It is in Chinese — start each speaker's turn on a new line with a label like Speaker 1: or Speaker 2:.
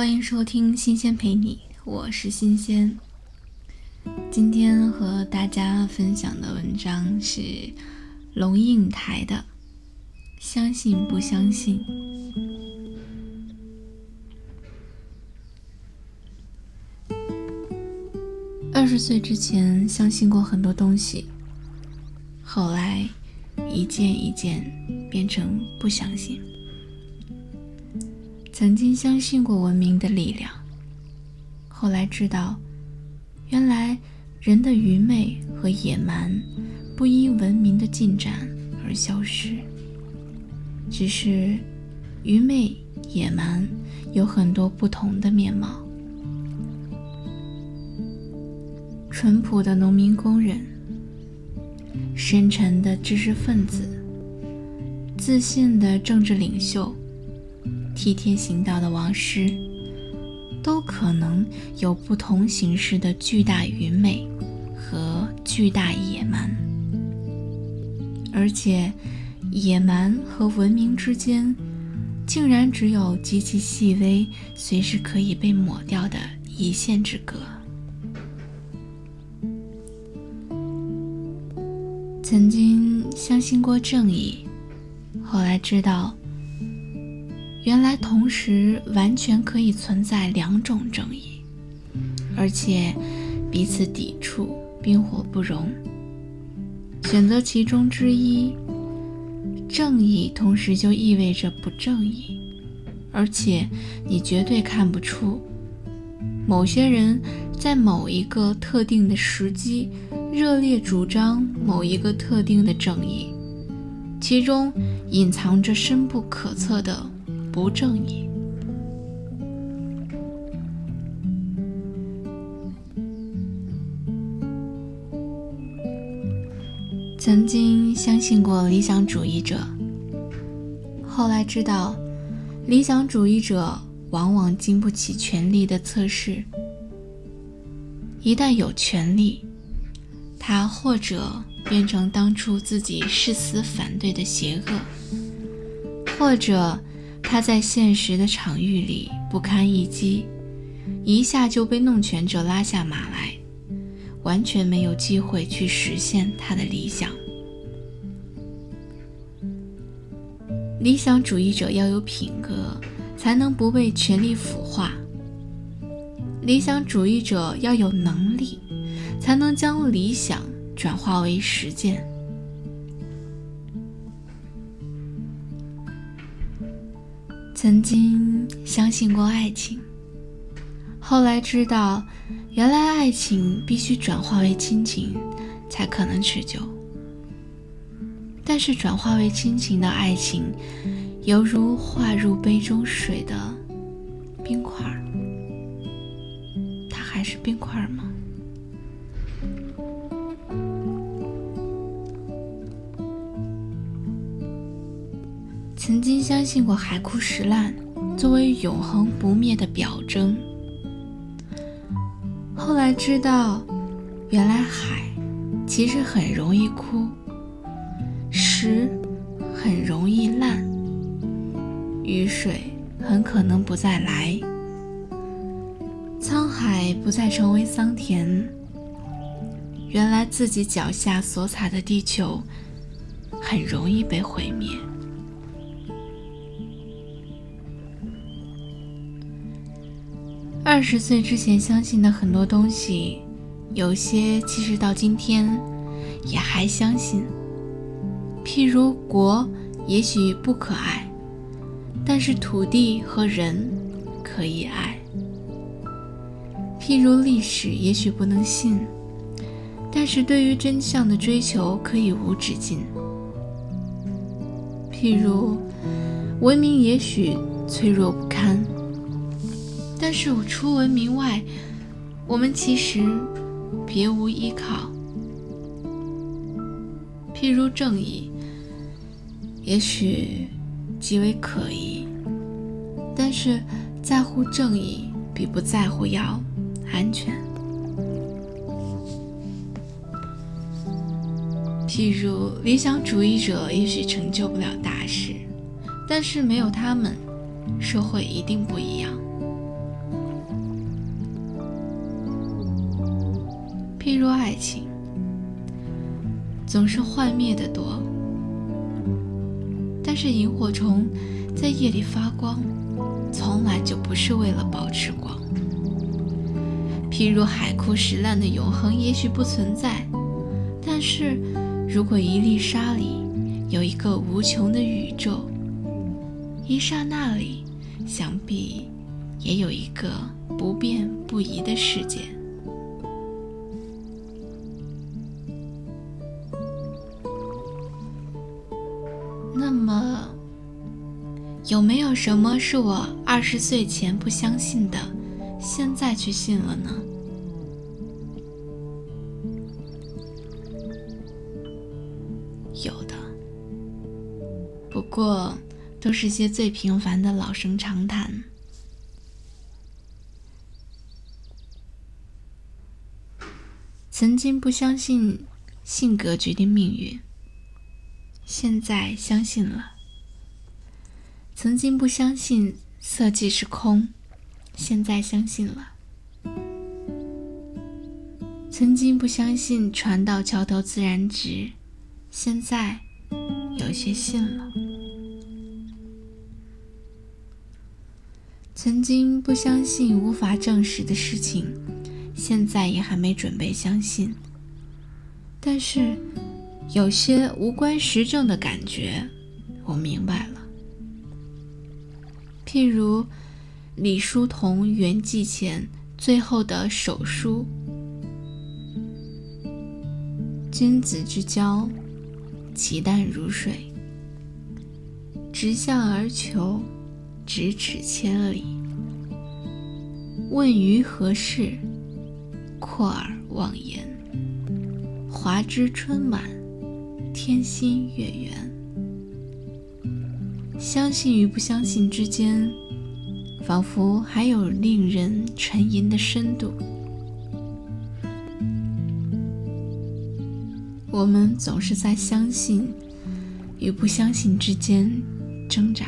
Speaker 1: 欢迎收听《新鲜陪你》，我是新鲜。今天和大家分享的文章是龙应台的《相信不相信》。二十岁之前相信过很多东西，后来一件一件变成不相信。曾经相信过文明的力量，后来知道，原来人的愚昧和野蛮不因文明的进展而消失，只是愚昧、野蛮有很多不同的面貌。淳朴的农民工人，深沉的知识分子，自信的政治领袖。替天行道的王师，都可能有不同形式的巨大愚昧和巨大野蛮，而且野蛮和文明之间，竟然只有极其细微、随时可以被抹掉的一线之隔。曾经相信过正义，后来知道。原来同时完全可以存在两种正义，而且彼此抵触，冰火不容。选择其中之一，正义同时就意味着不正义，而且你绝对看不出某些人在某一个特定的时机热烈主张某一个特定的正义，其中隐藏着深不可测的。不正义。曾经相信过理想主义者，后来知道，理想主义者往往经不起权力的测试。一旦有权力，他或者变成当初自己誓死反对的邪恶，或者。他在现实的场域里不堪一击，一下就被弄权者拉下马来，完全没有机会去实现他的理想。理想主义者要有品格，才能不被权力腐化；理想主义者要有能力，才能将理想转化为实践。曾经相信过爱情，后来知道，原来爱情必须转化为亲情，才可能持久。但是转化为亲情的爱情，犹如化入杯中水的冰块儿，它还是冰块儿吗？曾经相信过海枯石烂作为永恒不灭的表征，后来知道，原来海其实很容易枯，石很容易烂，雨水很可能不再来，沧海不再成为桑田。原来自己脚下所踩的地球很容易被毁灭。二十岁之前相信的很多东西，有些其实到今天也还相信。譬如国也许不可爱，但是土地和人可以爱；譬如历史也许不能信，但是对于真相的追求可以无止境；譬如文明也许脆弱不堪。但是我出文明外，我们其实别无依靠。譬如正义，也许极为可疑，但是在乎正义比不在乎要安全。譬如理想主义者也许成就不了大事，但是没有他们，社会一定不一样。譬如爱情，总是幻灭的多。但是萤火虫在夜里发光，从来就不是为了保持光。譬如海枯石烂的永恒也许不存在，但是如果一粒沙里有一个无穷的宇宙，一刹那里想必也有一个不变不移的世界。有没有什么是我二十岁前不相信的，现在却信了呢？有的，不过都是些最平凡的老生常谈。曾经不相信性格决定命运。现在相信了。曾经不相信色即是空，现在相信了。曾经不相信船到桥头自然直，现在有些信了。曾经不相信无法证实的事情，现在也还没准备相信。但是。有些无关实证的感觉，我明白了。譬如李叔同圆寂前最后的手书：“君子之交，其淡如水；直向而求，咫尺千里。问于何事？阔而忘言。华之春满。”天心月圆，相信与不相信之间，仿佛还有令人沉吟的深度。我们总是在相信与不相信之间挣扎。